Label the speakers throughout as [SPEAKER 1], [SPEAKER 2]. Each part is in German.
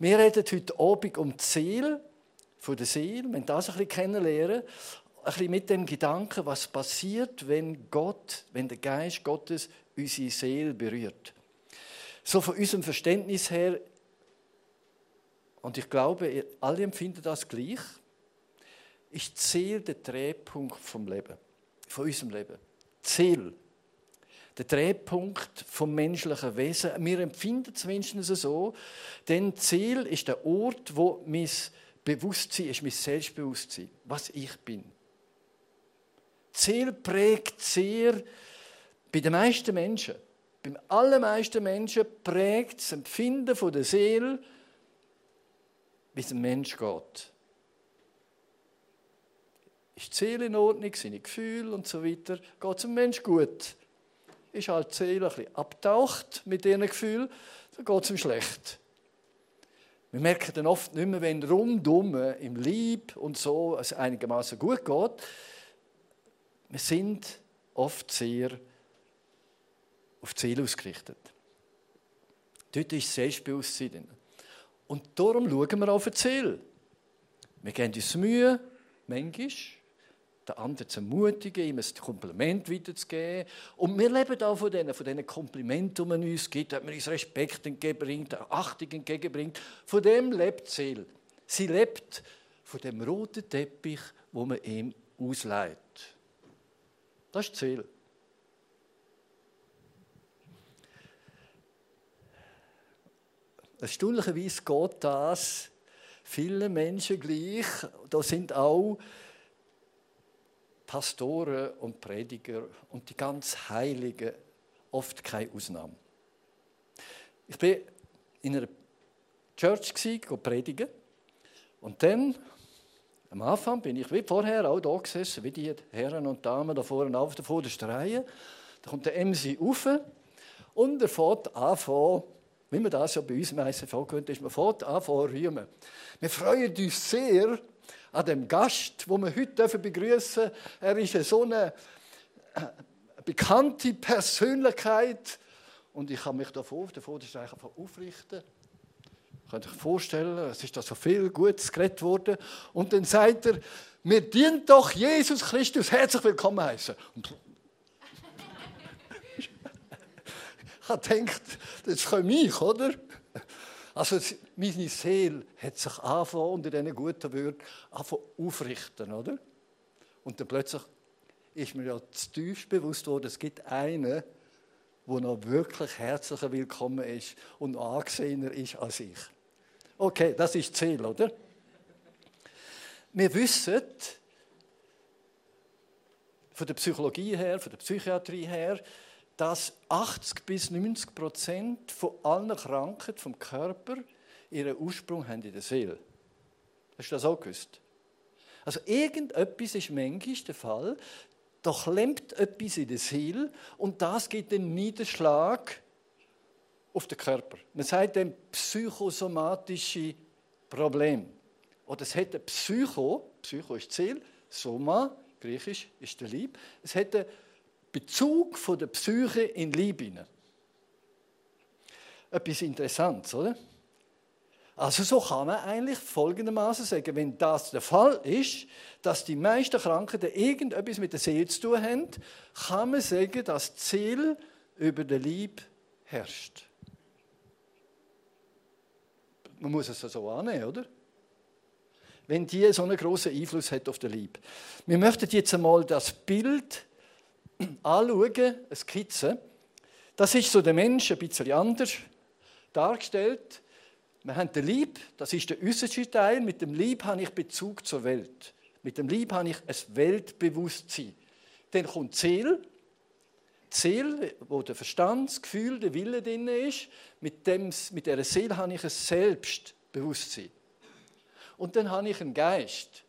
[SPEAKER 1] Wir reden heute Abend um das Ziel der Seele, wenn das ein bisschen kennenlernen, ein bisschen mit dem Gedanken, was passiert, wenn Gott, wenn der Geist Gottes unsere Seele berührt. So von unserem Verständnis her, und ich glaube, ihr alle empfinden das gleich, ist Ziel der Drehpunkt vom Leben, von unserem Leben. Ziel der Drehpunkt vom menschlichen Wesen. Wir empfinden es mindestens so, denn Ziel ist der Ort, wo mein Bewusstsein ist, mein Selbstbewusstsein, was ich bin. Ziel prägt sehr bei den meisten Menschen, beim allermeisten Menschen prägt das Empfinden von der Seele, wie es ein Mensch geht. Ist die Seele in Ordnung, seine Gefühle und so weiter, geht es dem Mensch gut ist halt die Seele ein bisschen abtaucht mit diesen Gefühlen, dann geht es ihm schlecht. Wir merken dann oft nicht mehr, wenn rundum im Lieb und so es einigermaßen gut geht. Wir sind oft sehr auf die Seele ausgerichtet. Dort ist Selbstbewusstsein. Und darum schauen wir auf die Ziel. Wir geben uns Mühe, manchmal, den anderen zu ermutigen, ihm ein Kompliment weiterzugeben. Und wir leben auch von diesen, von diesen Komplimenten, die man uns gibt, dass man uns Respekt entgegenbringt, Achtung entgegenbringt. Von dem lebt Seele. Sie lebt von dem roten Teppich, wo man ihm ausleiht. Das ist die. Erstaunlicherweise geht das vielen Menschen gleich. Da sind auch Pastoren und Prediger und die ganz Heiligen oft keine Ausnahme. Ich war in einer Church predigen und dann am Anfang bin ich wie vorher auch da gesessen, wie die Herren und Damen da vorne auf der vordersten Reihe. Da kommt der MC rauf und er fährt an, wie man das ja bei uns meistens vorkommt, ist man fährt an, rühmen. Wir freuen uns sehr, an dem Gast, wo wir heute begrüßen dürfen. Er ist so eine bekannte Persönlichkeit und ich kann mich davor, davor das einfach aufrichten. Könnt ihr euch vorstellen, es ist da so viel Gutes geredet worden. Und dann sagt er, mir dient doch Jesus Christus herzlich willkommen heißen. ich habe gedacht, das kann mich, oder? Also meine Seele hat sich angefangen, unter diesen guten Wörtern aufrichten, oder? Und dann plötzlich ist mir ja zu tief bewusst worden, es gibt einen, der noch wirklich herzlicher willkommen ist und angesehener ist als ich. Okay, das ist Ziel, oder? Wir wissen, von der Psychologie her, von der Psychiatrie her, dass 80 bis 90 Prozent von allen Krankheiten vom Körper ihren Ursprung haben in der Seele. Hast du das auch gewusst? Also irgendetwas ist manchmal der Fall, da klemmt etwas in der Seele und das gibt den Niederschlag auf den Körper. Man sagt dem psychosomatische Problem. Oder es ein Psycho, Psycho ist Seele, Soma, griechisch ist der Lieb, es eine Bezug von der Psyche in Liebe. Etwas Interessantes, oder? Also so kann man eigentlich folgendermaßen sagen, wenn das der Fall ist, dass die meisten Krankheiten irgendetwas mit der Seele zu tun haben, kann man sagen, dass das Ziel über der Liebe herrscht. Man muss es so annehmen, oder? Wenn die so einen großen Einfluss hat auf den Liebe. Wir möchten jetzt einmal das Bild anschauen, eine Skizze. Das ist so der Mensch ein bisschen anders dargestellt. Wir haben den Lieb, das ist der äußerste Teil. Mit dem Lieb habe ich Bezug zur Welt. Mit dem Lieb habe ich ein Weltbewusstsein. Dann kommt Ziel. Ziel, wo der Verstand, das Gefühl, der Wille drin ist. Mit, dem, mit dieser Seele habe ich ein Selbstbewusstsein. Und dann habe ich einen Geist.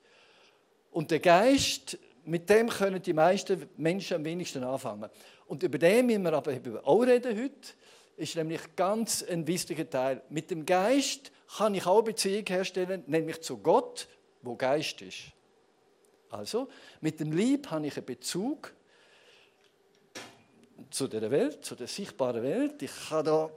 [SPEAKER 1] Und der Geist mit dem können die meisten Menschen am wenigsten anfangen. Und über den müssen wir aber auch reden heute. Ist nämlich ganz ein wichtiger Teil. Mit dem Geist kann ich auch Beziehung herstellen, nämlich zu Gott, wo Geist ist. Also, mit dem Lieb habe ich einen Bezug zu der Welt, zu der sichtbaren Welt. Ich kann da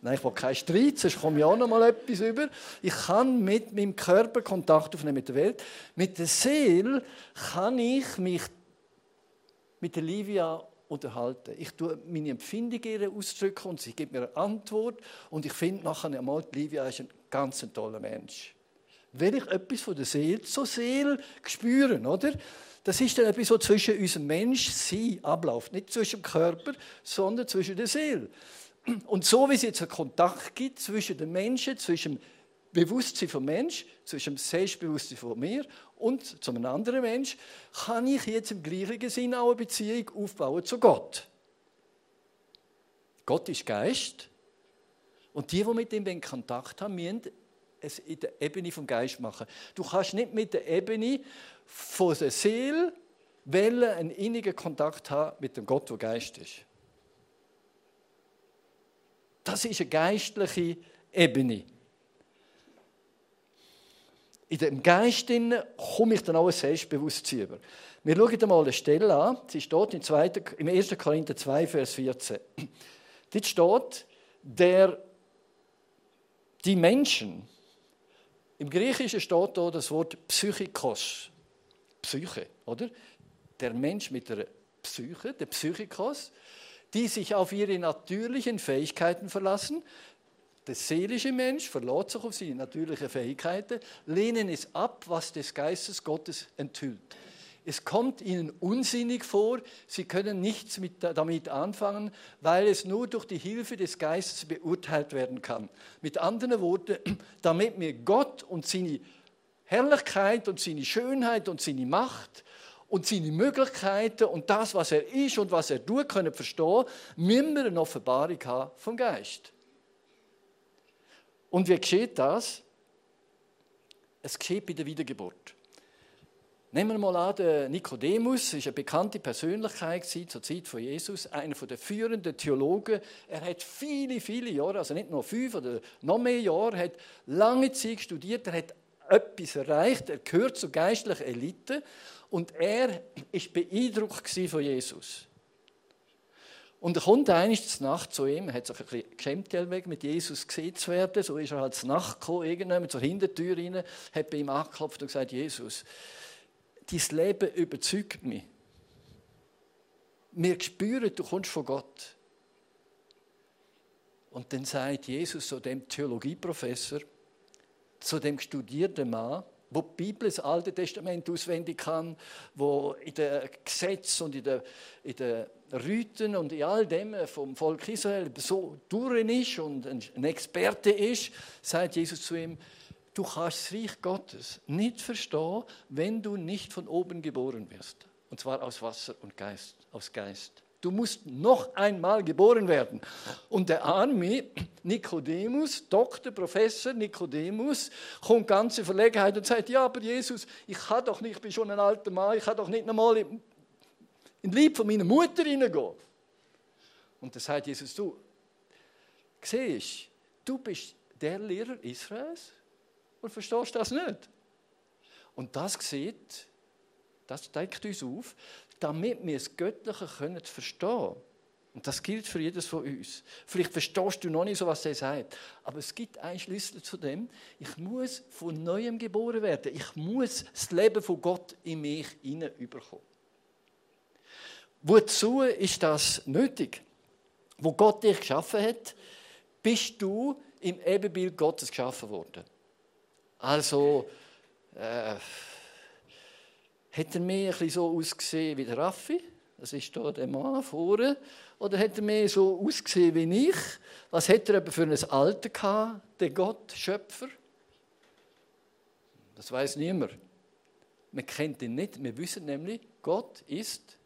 [SPEAKER 1] Nein, ich will keinen Streit, sonst komme ich auch noch mal etwas über. Ich kann mit meinem Körper Kontakt aufnehmen mit der Welt. Mit der Seele kann ich mich mit der Livia unterhalten. Ich tue meine Empfindungen ausdrücken und sie gibt mir eine Antwort. Und ich finde nachher einmal, Livia ist ein ganz toller Mensch. Wenn ich etwas von der Seele zur Seele spüren, oder? Das ist dann etwas, was zwischen unserem Menschsein abläuft. Nicht zwischen dem Körper, sondern zwischen der Seele. Und so wie es jetzt einen Kontakt gibt zwischen den Menschen, zwischen dem Bewusstsein vom Mensch, zwischen dem Selbstbewusstsein von mir und zu einem anderen Mensch, kann ich jetzt im gleichen Sinn auch eine Beziehung aufbauen zu Gott. Gott ist Geist und die, die mit ihm Kontakt haben, müssen es in der Ebene vom Geist machen. Du kannst nicht mit der Ebene von der Seele einen innigen Kontakt haben mit dem Gott, der Geist ist. Das ist eine geistliche Ebene. In dem Geist komme ich dann auch ein Selbstbewusstsein über. Wir schauen einmal eine Stelle an. Sie steht im, 2, im 1. Korinther 2, Vers 14. Dort steht, der, die Menschen, im Griechischen steht da das Wort Psychikos. Psyche, oder? Der Mensch mit der Psyche, der Psychikos, die sich auf ihre natürlichen Fähigkeiten verlassen. Der seelische Mensch verlässt sich auf seine natürlichen Fähigkeiten, lehnen es ab, was des Geistes Gottes enthüllt. Es kommt ihnen unsinnig vor, sie können nichts mit, damit anfangen, weil es nur durch die Hilfe des Geistes beurteilt werden kann. Mit anderen Worten, damit mir Gott und seine Herrlichkeit und seine Schönheit und seine Macht und seine Möglichkeiten und das, was er ist und was er tut, können verstehen, müssen wir eine Offenbarung haben vom Geist. Und wie geschieht das? Es geschieht bei der Wiedergeburt. Nehmen wir mal an, der Nikodemus war eine bekannte Persönlichkeit zur Zeit von Jesus, einer der führenden Theologen. Er hat viele, viele Jahre, also nicht nur fünf oder noch mehr Jahre, hat lange Zeit studiert, er hat etwas erreicht, er gehört zur geistlichen Elite und er war beeindruckt von Jesus. Und er kommt eines Nacht zu ihm, er hat sich ein bisschen geschämt, mit Jesus gesehen zu werden. So ist er halt Nacht gekommen, irgendwann zur Hintertür rein, hat bei ihm angeklopft und gesagt: Jesus, dein Leben überzeugt mich. Wir spüren, du kommst von Gott. Und dann sagt Jesus zu dem Theologieprofessor, zu dem studierten Mann, wo die Bibel, das Alte Testament auswendig kann, wo in den Gesetzen und in den, in den Riten und in all dem vom Volk Israel so durch ist und ein Experte ist, sagt Jesus zu ihm, Du kannst das Reich Gottes nicht verstehen, wenn du nicht von oben geboren wirst. Und zwar aus Wasser und Geist, aus Geist. Du musst noch einmal geboren werden. Und der arme Nikodemus, Doktor, Professor Nikodemus, kommt ganz in Verlegenheit und sagt, ja, aber Jesus, ich kann doch nicht, ich bin schon ein alter Mann, ich kann doch nicht einmal in den Lieb von meiner Mutter hineingehen. Und da sagt Jesus, du, siehst, du bist der Lehrer Israels? und verstehst das nicht. Und das sieht, das deckt uns auf, damit wir das Göttliche können verstehen Und das gilt für jedes von uns. Vielleicht verstehst du noch nicht so, was er sagt. Aber es gibt einen Schlüssel zu dem. Ich muss von Neuem geboren werden. Ich muss das Leben von Gott in mich hineinbekommen. Wozu ist das nötig? Wo Gott dich geschaffen hat, bist du im Ebenbild Gottes geschaffen worden. Also, äh, hat er mehr so ausgesehen wie der Raffi? Das ist hier der Mann vorne. Oder hat er mehr so ausgesehen wie ich? Was hat er aber für ein Alter gehabt, der Gott, Schöpfer? Das weiß niemand. Man kennt ihn nicht. Wir wissen nämlich, Gott ist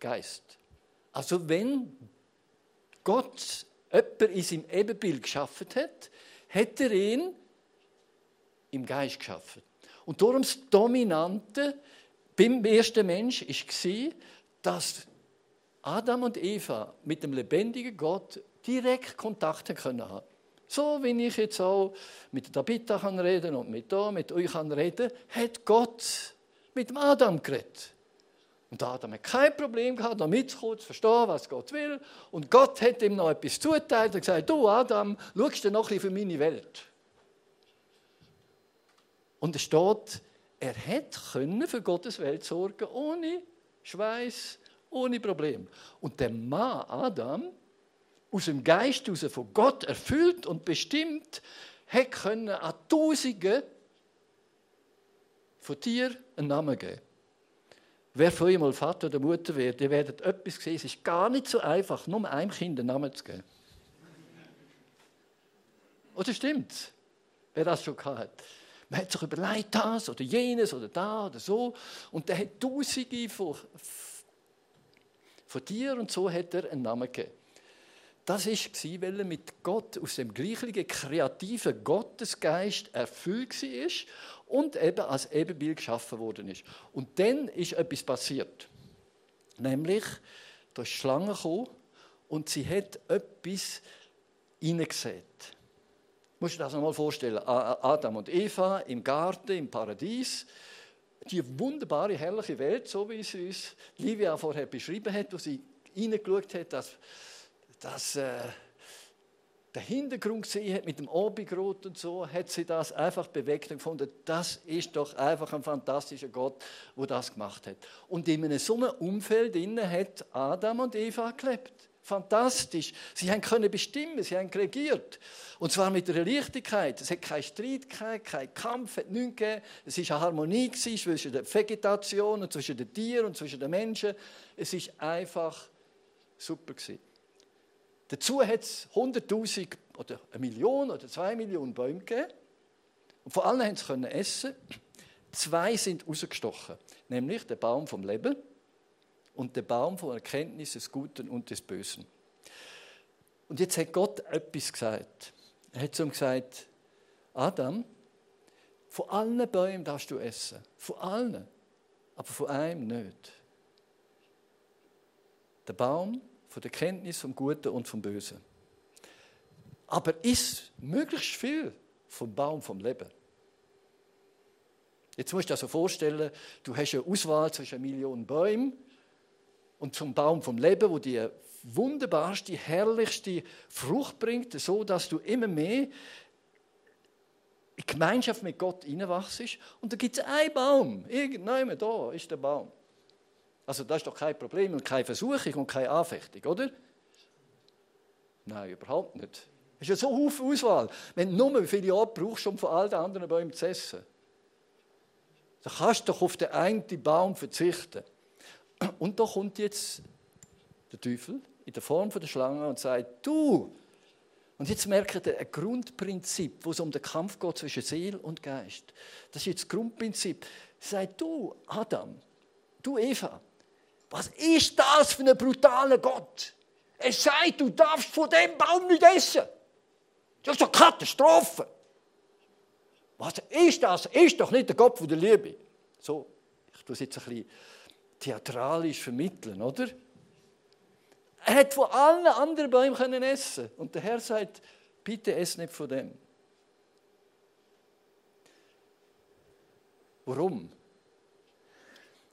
[SPEAKER 1] Geist. Also wenn Gott jemanden in seinem Ebenbild geschaffen hat, hat er ihn im Geist geschaffen. Und darum das Dominante beim ersten Mensch war, dass Adam und Eva mit dem lebendigen Gott direkt Kontakt können haben. So wie ich jetzt auch mit Tabitha kann reden und mit da, mit euch kann reden, hat Gott mit Adam geredet. Und Adam hat kein Problem gehabt, da mitzukommen, zu verstehen, was Gott will. Und Gott hat ihm noch etwas zuteilt und gesagt, du Adam, schaust du noch ein bisschen für meine Welt? Und es steht, er hätte für Gottes Welt sorgen ohne Schweiß, ohne Problem. Und der Mann Adam, aus dem Geist heraus von Gott erfüllt und bestimmt, hätte an Tausende von Tieren einen Namen geben. Wer von euch mal Vater oder Mutter wird, ihr werdet etwas sehen, es ist gar nicht so einfach, nur einem Kind einen Namen zu geben. Oder stimmt's? Wer das schon hat. Man hat sich überlegt, das oder jenes oder da oder so. Und der hat Tausende von, von Tieren und so hat er einen Namen gegeben. Das war, weil er mit Gott aus dem gleichen kreativen Gottesgeist erfüllt war und eben als Ebenbild geschaffen worden ist. Und dann ist etwas passiert. Nämlich, da ist die Schlange gekommen und sie hat etwas hineingesät. Musst dir das einmal vorstellen. Adam und Eva im Garten, im Paradies. Die wunderbare, herrliche Welt, so wie sie uns Livia vorher beschrieben hat, wo sie hineingeschaut hat, dass, dass äh, der Hintergrund gesehen hat mit dem Abendrot und so, hat sie das einfach bewegt und gefunden, das ist doch einfach ein fantastischer Gott, der das gemacht hat. Und in einem so einem Umfeld hat Adam und Eva gelebt. Fantastisch. Sie haben können bestimmen, sie haben regiert. Und zwar mit einer Leichtigkeit. Es hat keinen Streit gegeben, keinen Kampf, hat nichts gegeben. Es war eine Harmonie zwischen der Vegetation und zwischen den Tieren und zwischen den Menschen. Es war einfach super. Gewesen. Dazu hat es 100.000 oder eine Million oder zwei Millionen Bäume gegeben. Und vor allem haben sie essen. Zwei sind rausgestochen, nämlich der Baum vom Leben und der Baum von Erkenntnis des Guten und des Bösen. Und jetzt hat Gott etwas gesagt. Er hat zu ihm gesagt, Adam, von allen Bäumen darfst du essen. Von allen. Aber von einem nicht. Der Baum von der Kenntnis vom Guten und vom Bösen. Aber ist möglichst viel vom Baum vom Leben. Jetzt musst du dir also vorstellen, du hast eine Auswahl zwischen einer Million Bäumen und zum Baum vom Leben, wo die wunderbarste, herrlichste Frucht bringt, so dass du immer mehr in Gemeinschaft mit Gott hineinwachst. Und da gibt es einen Baum. Irgendjemand da ist der Baum. Also das ist doch kein Problem und keine Versuchung und keine Anfechtung, oder? Nein, überhaupt nicht. Es ist ja so eine Auswahl. Wenn du nur wie viele Jahre brauchst, um von all den anderen Bäumen zu essen, dann kannst du doch auf den einen Baum verzichten. Und da kommt jetzt der Teufel in der Form der Schlange und sagt, du, und jetzt merkt ihr ein Grundprinzip, wo es um den Kampf geht zwischen Seele und Geist. Das ist jetzt das Grundprinzip. Sagt du, Adam, du Eva, was ist das für ein brutaler Gott? Es sagt, du darfst von dem Baum nicht essen. Das ist doch Katastrophe. Was ist das? Ist doch nicht der Gott der Liebe. So, ich tue es jetzt ein bisschen theatralisch vermitteln, oder? Er hat von allen anderen Bäumen können essen und der Herr sagt, bitte ess nicht von dem. Warum?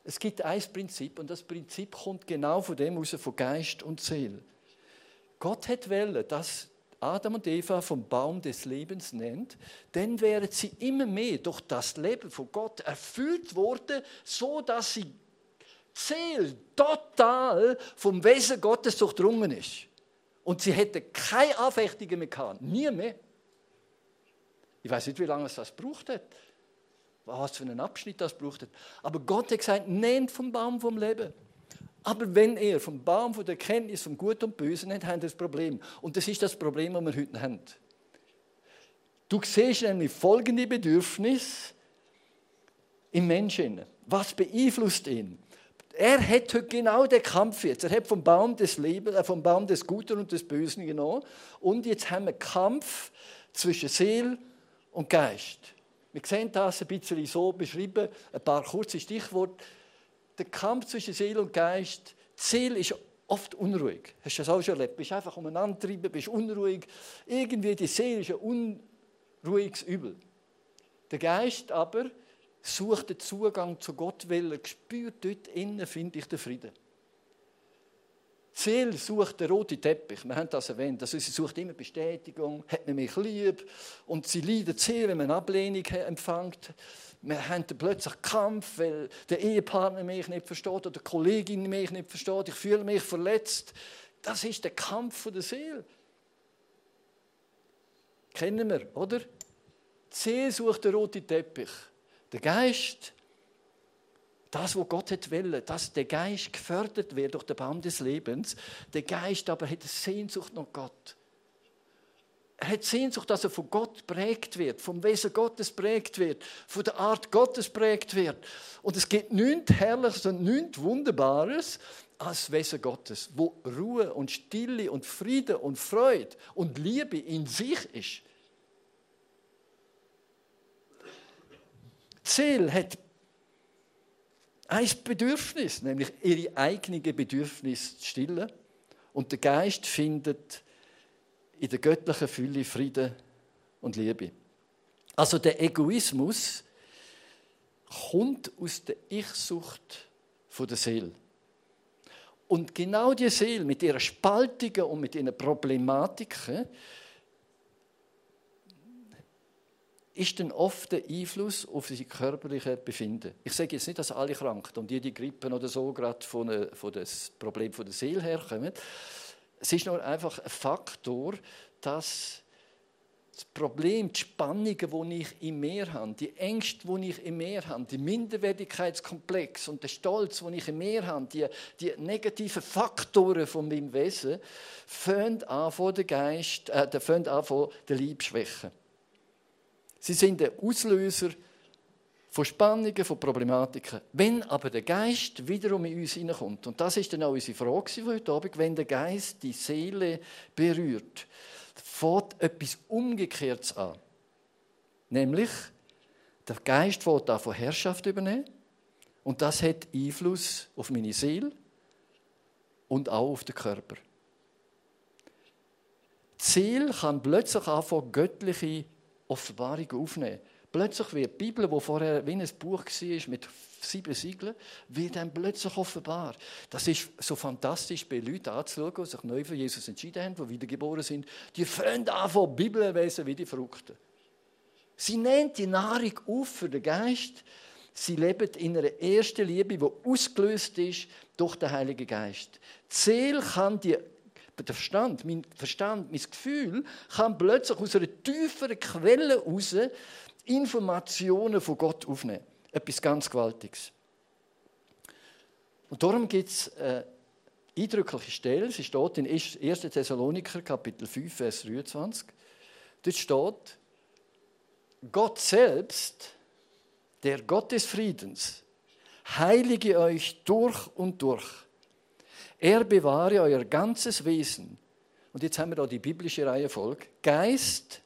[SPEAKER 1] Es gibt ein Prinzip und das Prinzip kommt genau von dem raus, von Geist und Seele. Gott hat wollen, dass Adam und Eva vom Baum des Lebens nennt, dann wären sie immer mehr durch das Leben von Gott erfüllt worden, so dass sie Seele total vom Wesen Gottes durchdrungen ist. Und sie hätten keine Anfechtungen mehr gehabt, nie mehr. Ich weiß nicht, wie lange es das gebraucht hat was für einen Abschnitt das braucht. Aber Gott hat gesagt, nehmt vom Baum vom Leben. Aber wenn ihr vom Baum von der Kenntnis vom Gut und Bösen nennt, habt ihr das Problem. Und das ist das Problem, das wir heute haben. Du siehst nämlich folgende Bedürfnis im Menschen. Was beeinflusst ihn? Er hat heute genau den Kampf jetzt. Er hat vom Baum des Lebens, äh, vom Baum des Guten und des Bösen genommen. Und jetzt haben wir Kampf zwischen Seele und Geist. Wir sehen das ein bisschen so beschrieben, ein paar kurze Stichworte. Der Kampf zwischen Seele und Geist. Die Seele ist oft unruhig. Hast du das auch schon erlebt? Bist einfach umeinander getrieben, bist unruhig. Irgendwie die Seele ist ein unruhiges Übel. Der Geist aber such den Zugang zu Gott, weil er spürt, dort innen finde ich den Frieden. Die Seele sucht den roten Teppich. Wir haben das erwähnt. Also sie sucht immer Bestätigung, hat man mich lieb. Und sie leidet sehr, wenn man Ablehnung empfängt. Wir haben plötzlich Kampf, weil der Ehepartner mich nicht versteht oder die Kollegin mich nicht versteht. Ich fühle mich verletzt. Das ist der Kampf der Seele. Kennen wir, oder? Die Seele sucht den roten Teppich. Der Geist das, was Gott hat wollen, dass der Geist gefördert wird durch den Baum des Lebens. Der Geist aber hat Sehnsucht nach Gott. Er hat Sehnsucht, dass er von Gott prägt wird, vom Wesen Gottes prägt wird, von der Art Gottes prägt wird. Und es gibt nichts Herrliches und nichts Wunderbares als Wesen Gottes, wo Ruhe und Stille und Friede und Freude und Liebe in sich ist. Die Seele hat ein Bedürfnis, nämlich ihre eigenen Bedürfnisse zu stillen. Und der Geist findet in der göttlichen Fülle Frieden und Liebe. Also der Egoismus kommt aus der Ich-Sucht der Seele. Und genau die Seele mit ihrer Spaltigen und mit ihren Problematiken ist dann oft der Einfluss auf sein körperliche Befinden. Ich sage jetzt nicht, dass alle Krankheiten und jede Grippe oder so gerade von, äh, von das Problem von der Seele herkommen. Es ist nur einfach ein Faktor, dass das Problem, die Spannungen, die ich in mir habe, die Ängste, die ich in mir habe, die Minderwertigkeitskomplex und der Stolz, den ich in mir habe, die, die negativen Faktoren von meinem Wesen, fangen an von der Geist, äh, fangen an von der Liebschwäche. Sie sind der Auslöser von Spannungen, von Problematiken. Wenn aber der Geist wiederum in uns hineinkommt, und das ist dann auch unsere Frage für heute Abend, wenn der Geist die Seele berührt, fängt etwas Umgekehrtes an. Nämlich, der Geist fängt an von Herrschaft übernehmen und das hat Einfluss auf meine Seele und auch auf den Körper. Die Seele kann plötzlich anfangen, göttliche Offenbarung aufnehmen. Plötzlich wird die Bibel, die vorher wie ein Buch war mit sieben Siegeln, wird dann plötzlich offenbar. Das ist so fantastisch bei Leuten anzuschauen, die sich neu für Jesus entschieden haben, die wiedergeboren sind. Die fangen an von Bibel lesen wie die Fruchten. Sie nehmen die Nahrung auf für den Geist. Sie leben in einer ersten Liebe, die ausgelöst ist durch den Heiligen Geist. Die Seele kann die der Verstand, mein Verstand, mein Gefühl, kann plötzlich aus einer tieferen Quelle heraus Informationen von Gott aufnehmen. Etwas ganz Gewaltiges. Und darum gibt es eine eindrückliche Stelle, sie steht in 1. Thessaloniker, Kapitel 5, Vers 23. Dort steht, Gott selbst, der Gott des Friedens, heilige euch durch und durch er bewahre euer ganzes Wesen. Und jetzt haben wir da die biblische Reihenfolge. Geist,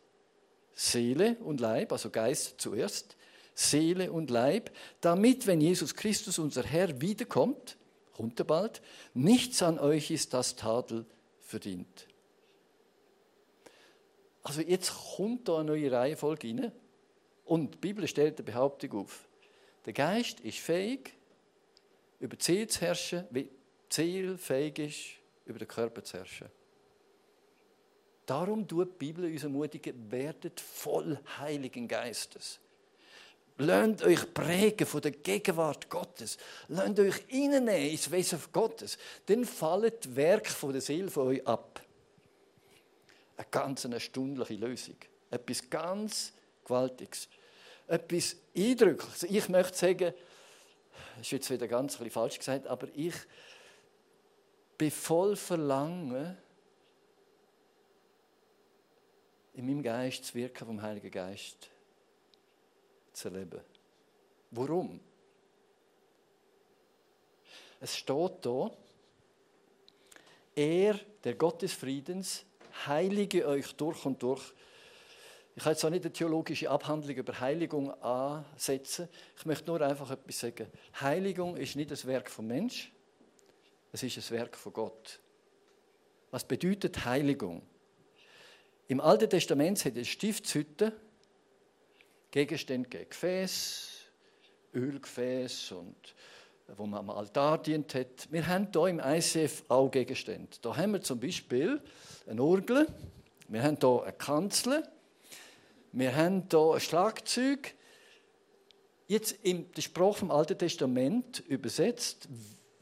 [SPEAKER 1] Seele und Leib, also Geist zuerst, Seele und Leib, damit, wenn Jesus Christus, unser Herr, wiederkommt, kommt er bald, nichts an euch ist das Tadel verdient. Also jetzt kommt da eine neue Reihenfolge rein und die Bibel stellt eine Behauptung auf. Der Geist ist fähig, über die zu herrschen, wie Ziel fähig ist, über den Körper zu herrschen. Darum tut die Bibel uns ermutigen, werdet voll Heiligen Geistes. Lernt euch prägen von der Gegenwart Gottes. Lernt euch reinnehmen ins Wesen Gottes. Dann fallen die Werke der Seele von euch ab. Eine ganz erstaunliche Lösung. Etwas ganz Gewaltiges. Etwas Eindrückliches. Ich möchte sagen, das ist jetzt wieder ganz falsch gesagt, aber ich bin voll Verlangen, in meinem Geist das Wirken vom Heiligen Geist zu erleben. Warum? Es steht da, er, der Gott des Friedens, heilige euch durch und durch. Ich kann jetzt auch nicht eine theologische Abhandlung über Heiligung ansetzen. Ich möchte nur einfach etwas sagen. Heiligung ist nicht das Werk vom Mensch, es ist ein Werk von Gott. Was bedeutet Heiligung? Im Alten Testament hat es Stiftshütte, Gegenstände, Gefäß, Ölgefäß und wo man am Altar dient hat. Wir haben hier im ICF auch Gegenstände. Da haben wir zum Beispiel eine Orgel, wir haben hier eine Kanzel, wir haben hier ein Schlagzeug. Jetzt in der Sprache vom Alten Testament übersetzt,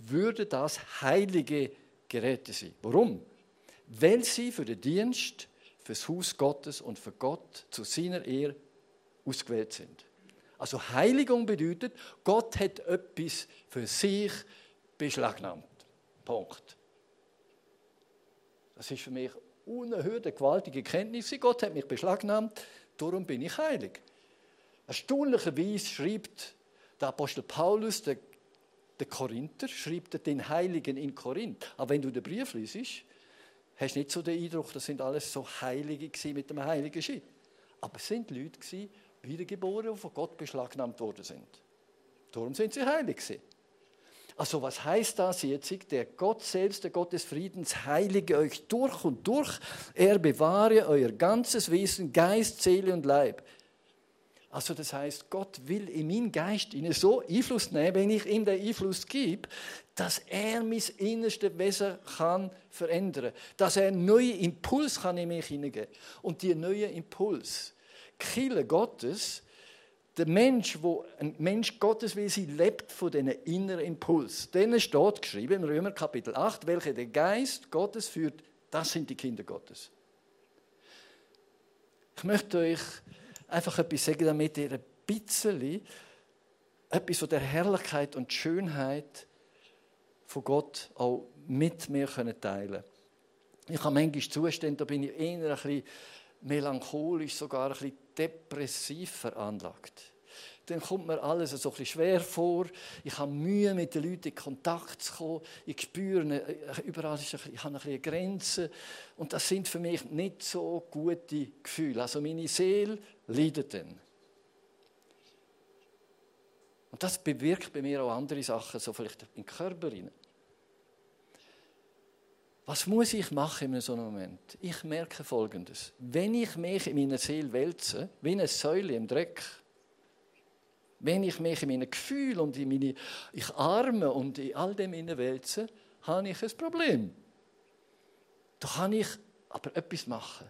[SPEAKER 1] würde das heilige Geräte sein. Warum? Weil sie für den Dienst, für das Haus Gottes und für Gott zu seiner Ehre ausgewählt sind. Also Heiligung bedeutet, Gott hat etwas für sich beschlagnahmt. Punkt. Das ist für mich unerhört eine gewaltige Kenntnis. Gott hat mich beschlagnahmt, darum bin ich heilig. Erstaunlicherweise schreibt der Apostel Paulus, der, der Korinther, schreibt den Heiligen in Korinth. Aber wenn du den Brief liest, hast du nicht so den Eindruck, das sind alles so Heilige mit dem heiligen Schild. Aber es sind Leute wiedergeboren, die von Gott beschlagnahmt worden sind. Darum sind sie heilig gewesen. Also was heißt das jetzt? Der Gott selbst, der Gott des Friedens, heilige euch durch und durch. Er bewahre euer ganzes Wesen, Geist, Seele und Leib. Also das heißt, Gott will in meinen Geist ihnen so Einfluss nehmen, wenn ich ihm den Einfluss gebe, dass er mein innerstes Wesen kann verändern, dass er einen neuen Impuls kann in mich hineingeben. Und die neue Impuls, Kille Gottes, der Mensch, wo ein Mensch Gottes wie sie lebt von diesem inneren Impuls. Denen steht geschrieben im Römer Kapitel 8, welche der Geist Gottes führt, das sind die Kinder Gottes. Ich möchte euch einfach etwas sagen, damit ihr ein bisschen etwas von der Herrlichkeit und Schönheit von Gott auch mit mir teilen können. Ich habe manchmal Zustände, da bin ich eher ein bisschen melancholisch, sogar ein bisschen depressiv veranlagt. Dann kommt mir alles so ein bisschen schwer vor. Ich habe Mühe, mit den Leuten in Kontakt zu kommen. Ich spüre, überall ist ein, ich habe eine Grenze. Und das sind für mich nicht so gute Gefühle. Also meine Seele leidet dann. Und das bewirkt bei mir auch andere Sachen, so vielleicht im Körper. Rein. Was muss ich machen in so einem Moment? Ich merke Folgendes. Wenn ich mich in meiner Seele wälze, wie eine Säule im Dreck, wenn ich mich in meinen Gefühlen und in meine ich Arme und in all dem wälze, habe ich ein Problem. Da kann ich aber etwas machen.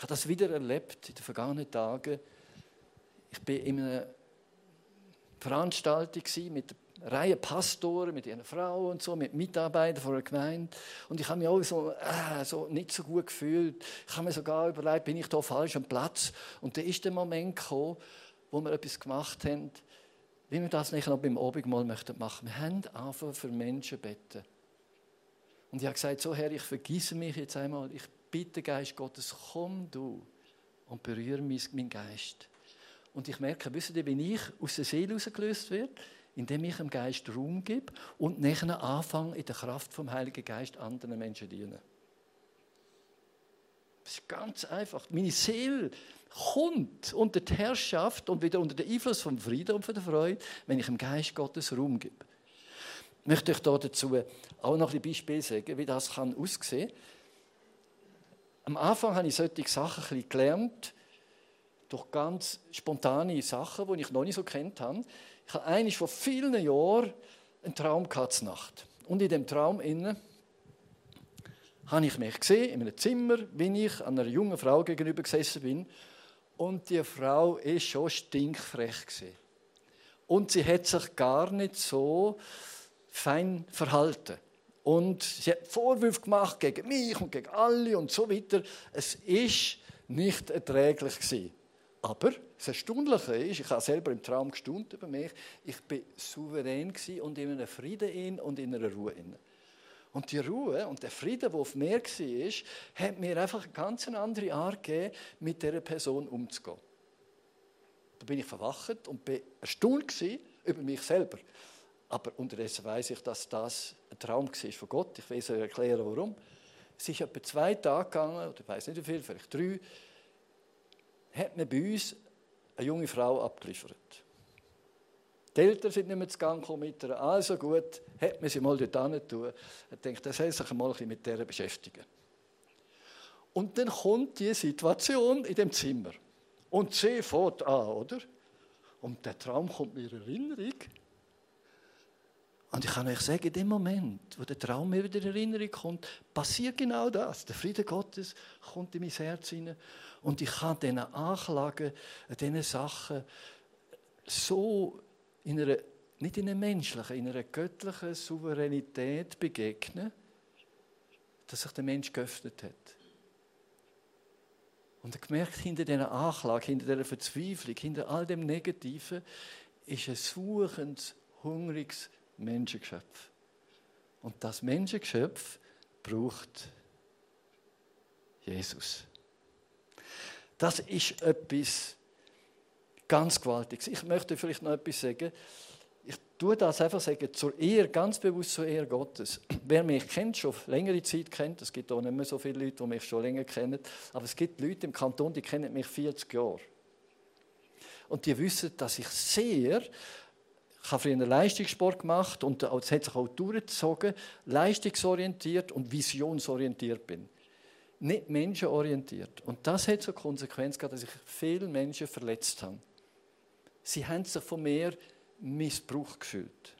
[SPEAKER 1] Ich habe das wieder erlebt in den vergangenen Tagen. Ich war in einer Veranstaltung mit der Reihe Pastoren, mit ihren Frauen und so, mit Mitarbeitern von der Gemeinde. Und ich habe mich auch so, äh, so nicht so gut gefühlt. Ich habe mir sogar überlegt, bin ich da falsch am Platz? Und da ist der Moment gekommen, wo wir etwas gemacht haben, wie wir das nicht noch beim Abendmahl möchten machen. Wir haben einfach für Menschen beten. Und ich habe gesagt, so Herr, ich vergisse mich jetzt einmal. Ich bitte, Geist Gottes, komm du und berühre meinen Geist. Und ich merke, wisst ihr, wenn ich aus der Seele herausgelöst werde, indem ich dem Geist Raum gebe und nachher anfange, in der Kraft vom Heiligen Geist anderen Menschen zu dienen. Das ist ganz einfach. Meine Seele kommt unter die Herrschaft und wieder unter den Einfluss vom Frieden und von der Freude, wenn ich dem Geist Gottes Raum gebe. Ich möchte euch dazu auch noch ein Beispiel sagen, wie das kann aussehen kann. Am Anfang habe ich solche Sachen ein bisschen gelernt, durch ganz spontane Sachen, die ich noch nicht so kennt habe. Ich hatte eigentlich vor vielen Jahren einen Traum Nacht. Und in dem Traum innen habe ich mich gesehen in einem Zimmer, wie ich einer jungen Frau gegenüber gesessen bin. Und die Frau ist schon stinkfrech gewesen. Und sie hat sich gar nicht so fein verhalten. Und sie hat Vorwürfe gemacht gegen mich und gegen alle und so weiter. Es ist nicht erträglich gewesen. Aber das Erstaunliche ist, ich habe selber im Traum gestaunt über mich, ich bin souverän und in einem Frieden und in einer Ruhe. Und die Ruhe und der Frieden, der auf mir war, hat mir einfach eine ganz andere Art gegeben, mit dieser Person umzugehen. Da bin ich verwacht und bin erstaunt über mich selber. Aber unterdessen weiß ich, dass das Traum war von Gott. Ich weiß euch erklären, warum. Es ist etwa zwei Tage gegangen, oder ich weiß nicht wie viel, vielleicht drei, hat man bei uns eine junge Frau abgeliefert. Die Eltern sind nicht mehr zu Gang gekommen mit ihr. Also gut, hat man sie mal dort tun. Ich denke, das soll sich mal ein mit der beschäftigen. Und dann kommt die Situation in dem Zimmer. Und sie fährt an, oder? Und der Traum kommt mir in Erinnerung. Und ich kann euch sagen, in dem Moment, wo der Traum mir wieder in Erinnerung kommt, passiert genau das. Der Friede Gottes kommt in mein Herz hinein. Und ich kann diesen Anklagen, diesen Sachen so in einer, nicht in einer menschlichen, in einer göttlichen Souveränität begegnen, dass sich der Mensch geöffnet hat. Und er gemerkt, hinter dieser Anklage, hinter dieser Verzweiflung, hinter all dem Negativen, ist ein suchendes, hungriges Menschengeschöpf. Und das Menschengeschöpf braucht Jesus. Das ist etwas ganz Gewaltiges. Ich möchte vielleicht noch etwas sagen. Ich tue das einfach sagen, zur Ehre, ganz bewusst zur Ehre Gottes. Wer mich kennt, schon längere Zeit kennt, es gibt auch nicht mehr so viele Leute, die mich schon länger kennen, aber es gibt Leute im Kanton, die kennen mich 40 Jahre. Und die wissen, dass ich sehr ich habe früher Leistungssport gemacht und es hat sich auch durchgezogen, leistungsorientiert und visionsorientiert bin. Nicht menschenorientiert. Und das hat zur Konsequenz gehabt, dass ich viele Menschen verletzt habe. Sie haben sich von mir Missbrauch gefühlt.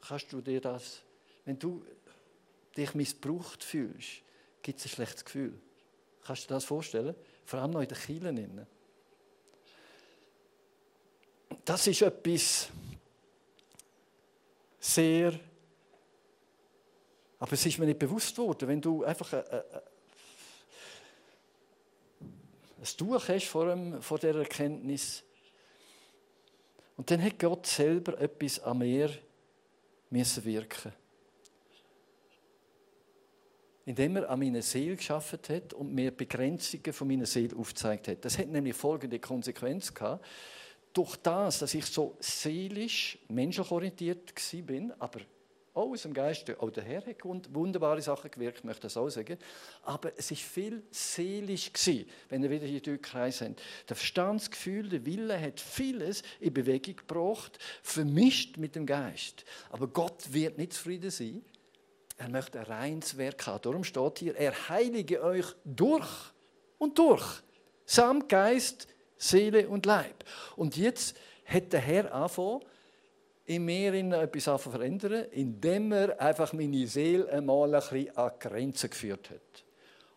[SPEAKER 1] Kannst du dir das, wenn du dich missbraucht fühlst, gibt es ein schlechtes Gefühl. Kannst du dir das vorstellen? Vor allem noch in den Kielen. Das ist etwas, sehr. Aber es ist mir nicht bewusst worden, wenn du einfach ein, ein, ein Tuch hast vor, dem, vor dieser Erkenntnis. Und dann hat Gott selber etwas an mir müssen wirken indem er an meiner Seele geschaffen hat und mir Begrenzungen von meiner Seele aufgezeigt hat. Das hat nämlich folgende Konsequenz gehabt durch das, dass ich so seelisch, menschlich orientiert bin, aber auch aus dem Geist, auch der Herr hat wunderbare Sachen gewirkt, möchte ich das auch sagen. Aber es ist viel seelisch gewesen, wenn wir wieder hier durchkreisen haben. Der Verstandsgefühl, der Wille hat vieles in Bewegung gebracht, vermischt mit dem Geist. Aber Gott wird nicht zufrieden sein. Er möchte ein reines Werk haben. Darum steht hier, er heilige euch durch und durch. Samt Geist, Seele und Leib. Und jetzt hat der Herr angefangen, in mir etwas zu verändern, indem er einfach meine Seele einmal ein bisschen an Grenzen geführt hat.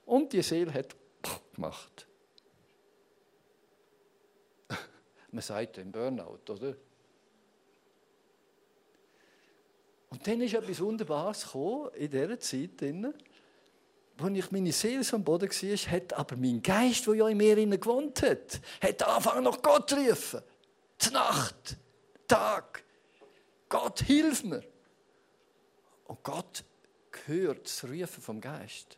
[SPEAKER 1] Und die Seele hat gemacht. Man sagt im Burnout, oder? Und dann ist etwas Wunderbares gekommen in dieser Zeit. Als ich meine Seele am Boden war, hat aber mein Geist, der ja in mir gewohnt hat, hat angefangen nach Gott zu rufen. Die Nacht, Tag. Gott, hilf mir. Und Gott hört das Rufen vom Geist.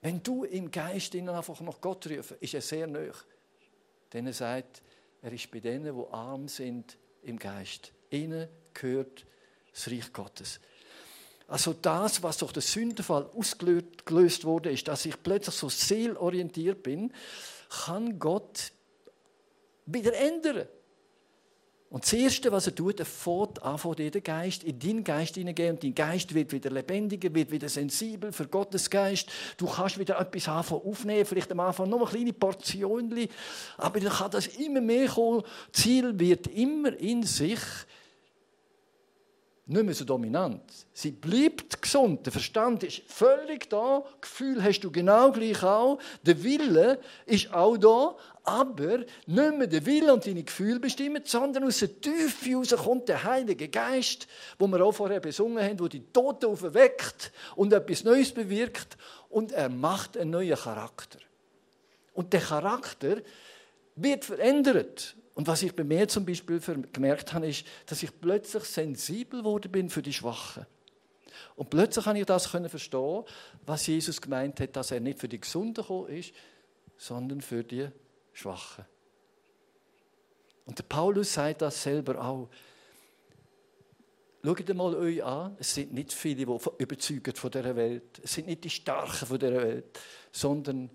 [SPEAKER 1] Wenn du im Geist einfach nach Gott rufen, ist er sehr nah. Denn er sagt, er ist bei denen, die arm sind im Geist. Ihnen gehört das Reich Gottes. Also das, was durch den Sündenfall ausgelöst wurde, ist, dass ich plötzlich so seelorientiert bin, kann Gott wieder ändern. Und das Erste, was er tut, er fährt an von den Geist, in deinen Geist hineingehen und dein Geist wird wieder lebendiger, wird wieder sensibel für Gottes Geist. Du kannst wieder etwas anfangen aufnehmen, vielleicht am Anfang nur eine kleine Portion, aber dann kann das immer mehr kommen. Ziel wird immer in sich nicht mehr so dominant. Sie bleibt gesund. Der Verstand ist völlig da. Gefühl hast du genau gleich auch. Der Wille ist auch da. Aber nicht mehr der Wille und deine Gefühle bestimmen, sondern aus der Tiefe heraus kommt der Heilige Geist, wo wir auch vorher besungen haben, wo die Toten aufweckt und etwas Neues bewirkt. Und er macht einen neuen Charakter. Und der Charakter wird verändert. Und was ich bei mir zum Beispiel gemerkt habe, ist, dass ich plötzlich sensibel wurde bin für die Schwachen. Und plötzlich habe ich das verstehen, was Jesus gemeint hat, dass er nicht für die Gesunden gekommen ist, sondern für die Schwachen. Und der Paulus sagt das selber auch. Schaut mal euch an, es sind nicht viele, die überzeugen von dieser Welt. Es sind nicht die Starken von dieser Welt, sondern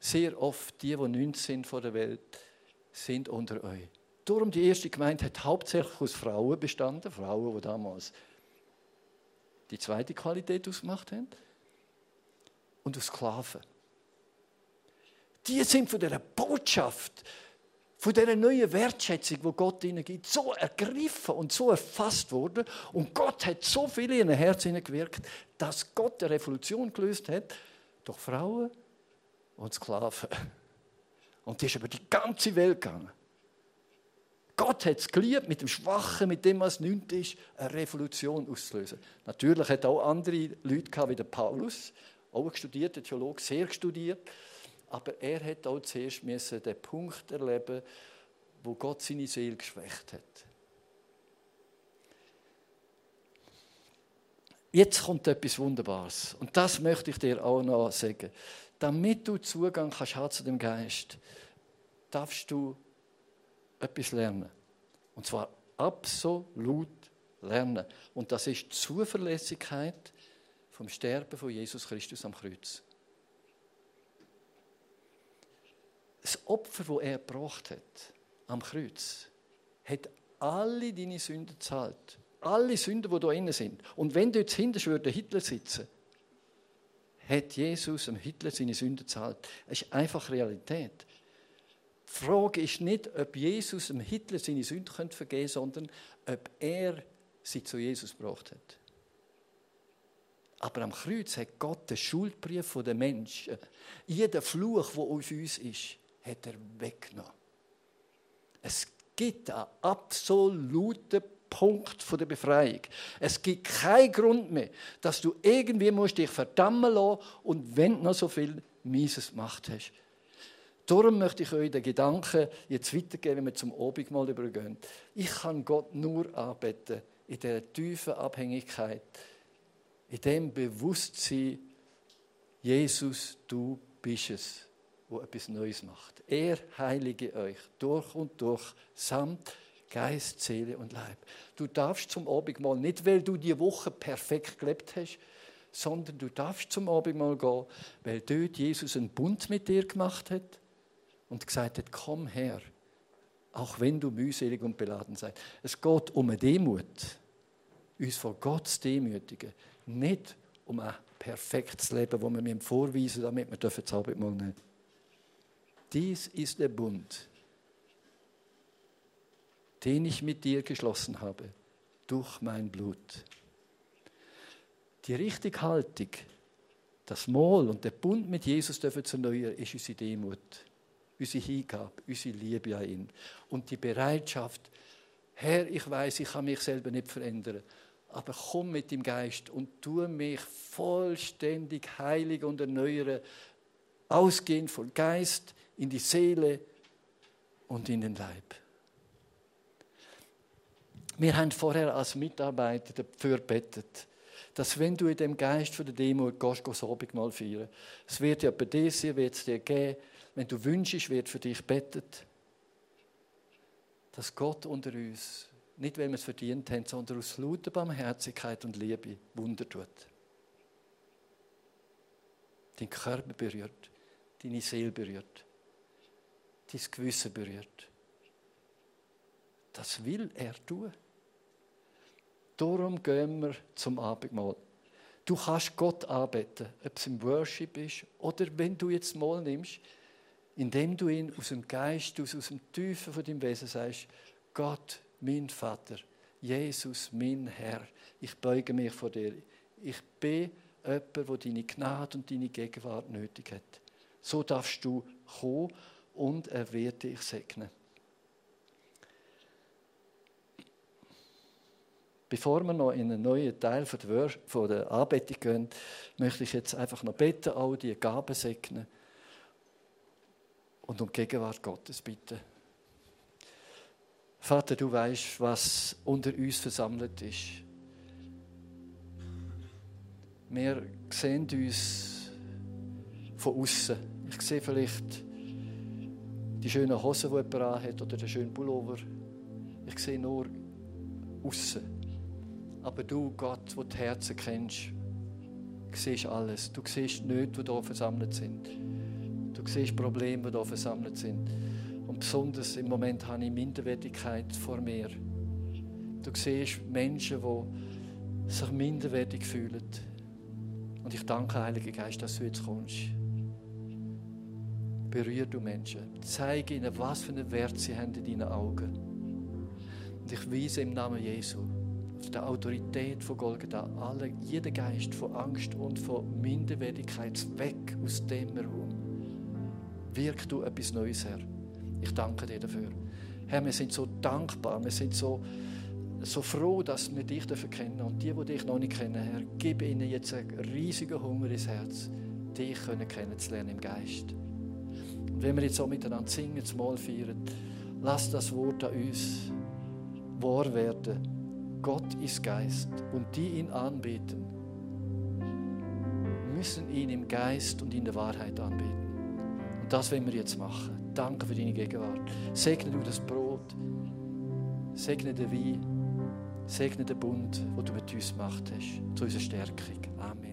[SPEAKER 1] sehr oft die, die nichts sind von der Welt sind unter euch. Darum die erste Gemeinde hat hauptsächlich aus Frauen bestanden, Frauen, die damals die zweite Qualität ausgemacht haben, und aus Sklaven. Die sind von der Botschaft von dieser neuen Wertschätzung, die Gott ihnen gibt, so ergriffen und so erfasst worden. Und Gott hat so viel in ihr Herz gewirkt, dass Gott eine Revolution gelöst hat durch Frauen und Sklaven. Und die ist über die ganze Welt gegangen. Gott hat es geliebt, mit dem Schwachen, mit dem, was nichts ist, eine Revolution auszulösen. Natürlich hat auch andere Leute gehabt, wie der Paulus, auch ein studierter Theologe, sehr studiert. Aber er hat auch zuerst müssen den Punkt erleben, wo Gott seine Seele geschwächt hat. Jetzt kommt etwas Wunderbares. Und das möchte ich dir auch noch sagen. Damit du Zugang kannst haben zu dem Geist, darfst du etwas lernen. Und zwar absolut lernen. Und das ist die Zuverlässigkeit vom Sterben von Jesus Christus am Kreuz. das Opfer, das er gebracht hat am Kreuz, hat alle deine Sünden gezahlt. Alle Sünden, die da innen sind. Und wenn dort hinten würde Hitler sitzen, hat Jesus dem Hitler seine Sünden gezahlt. Das ist einfach Realität. Die Frage ist nicht, ob Jesus dem Hitler seine Sünden vergeben könnte, sondern ob er sie zu Jesus gebracht hat. Aber am Kreuz hat Gott den Schuldbrief der Menschen, jeden Fluch, der auf uns ist, hat er weggenommen. Es gibt einen absoluten Punkt der Befreiung. Es gibt keinen Grund mehr, dass du irgendwie musst dich verdammen lassen und wenn du noch so viel Mieses gemacht hast. Darum möchte ich euch den Gedanken jetzt weitergeben, wenn wir zum Abendmahl übergehen. Ich kann Gott nur anbeten in der tiefen Abhängigkeit, in dem Bewusstsein, Jesus, du bist es wo etwas Neues macht. Er heilige euch durch und durch, samt Geist, Seele und Leib. Du darfst zum Abendmahl nicht, weil du die Woche perfekt gelebt hast, sondern du darfst zum Abendmahl gehen, weil dort Jesus einen Bund mit dir gemacht hat und gesagt hat, komm her, auch wenn du mühselig und beladen seid. Es geht um eine Demut, uns vor Gott zu demütigen, nicht um ein perfektes Leben, das wir mir vorweisen, damit wir das Abendmahl nehmen dies ist der Bund, den ich mit dir geschlossen habe, durch mein Blut. Die richtige Haltung, das Mahl und der Bund mit Jesus dürfen zu erneuern, ist unsere Demut, unsere Hingabe, unsere Liebe an ihn. Und die Bereitschaft, Herr, ich weiß, ich kann mich selber nicht verändern, aber komm mit dem Geist und tu mich vollständig heilig und erneuern, ausgehend von Geist, in die Seele und in den Leib. Wir haben vorher als Mitarbeiter dafür bettet, dass wenn du in dem Geist von der Demo gehst, du mal feiern. Es wird ja bei dir sein, wird es dir geben. Wenn du wünschst, wird für dich bettet. Dass Gott unter uns, nicht weil wir es verdient haben, sondern aus lauter Barmherzigkeit und Liebe Wunder tut. Dein Körper berührt, deine Seele berührt dein Gewissen berührt. Das will er tun. Darum gehen wir zum Abendmahl. Du kannst Gott anbeten, ob es im Worship ist oder wenn du jetzt mal nimmst, indem du ihn aus dem Geist, aus, aus dem Tiefen von deinem Wesen sagst, Gott, mein Vater, Jesus, mein Herr, ich beuge mich vor dir. Ich bin jemand, der deine Gnade und deine Gegenwart nötig hat. So darfst du kommen und er wird dich segnen. Bevor wir noch in einen neuen Teil von der Anbetung gehen, möchte ich jetzt einfach noch beten, all die Gaben segnen und um die Gegenwart Gottes bitten. Vater, du weißt, was unter uns versammelt ist. Wir sehen uns von außen. Ich sehe vielleicht die schönen Hosen, die jemand hat, oder den schönen Pullover. Ich sehe nur außen. Aber du, Gott, der die Herzen kennst, siehst alles. Du siehst nicht, die hier versammelt sind. Du siehst Probleme, die hier versammelt sind. Und besonders im Moment habe ich Minderwertigkeit vor mir. Du siehst Menschen, die sich minderwertig fühlen. Und ich danke, Heiliger Geist, dass du jetzt kommst berühr du Menschen. Zeige ihnen, was für einen Wert sie haben in deinen Augen. Und ich weise im Namen Jesu auf die Autorität von Golgatha alle, jeden Geist von Angst und von Minderwertigkeit weg aus dem Raum. Wirk du etwas Neues, Herr. Ich danke dir dafür. Herr, wir sind so dankbar, wir sind so, so froh, dass wir dich dafür kennen. Und die, die dich noch nicht kennen, Herr, gib ihnen jetzt einen riesigen Hunger ins Herz, dich kennenzulernen im Geist. Und wenn wir jetzt so miteinander singen, das Mal feiern, lass das Wort an uns wahr werden. Gott ist Geist und die ihn anbeten, müssen ihn im Geist und in der Wahrheit anbeten. Und das werden wir jetzt machen. Danke für deine Gegenwart. Segne du das Brot, segne den Wein, segne den Bund, wo du mit uns gemacht hast, zu unserer Stärkung. Amen.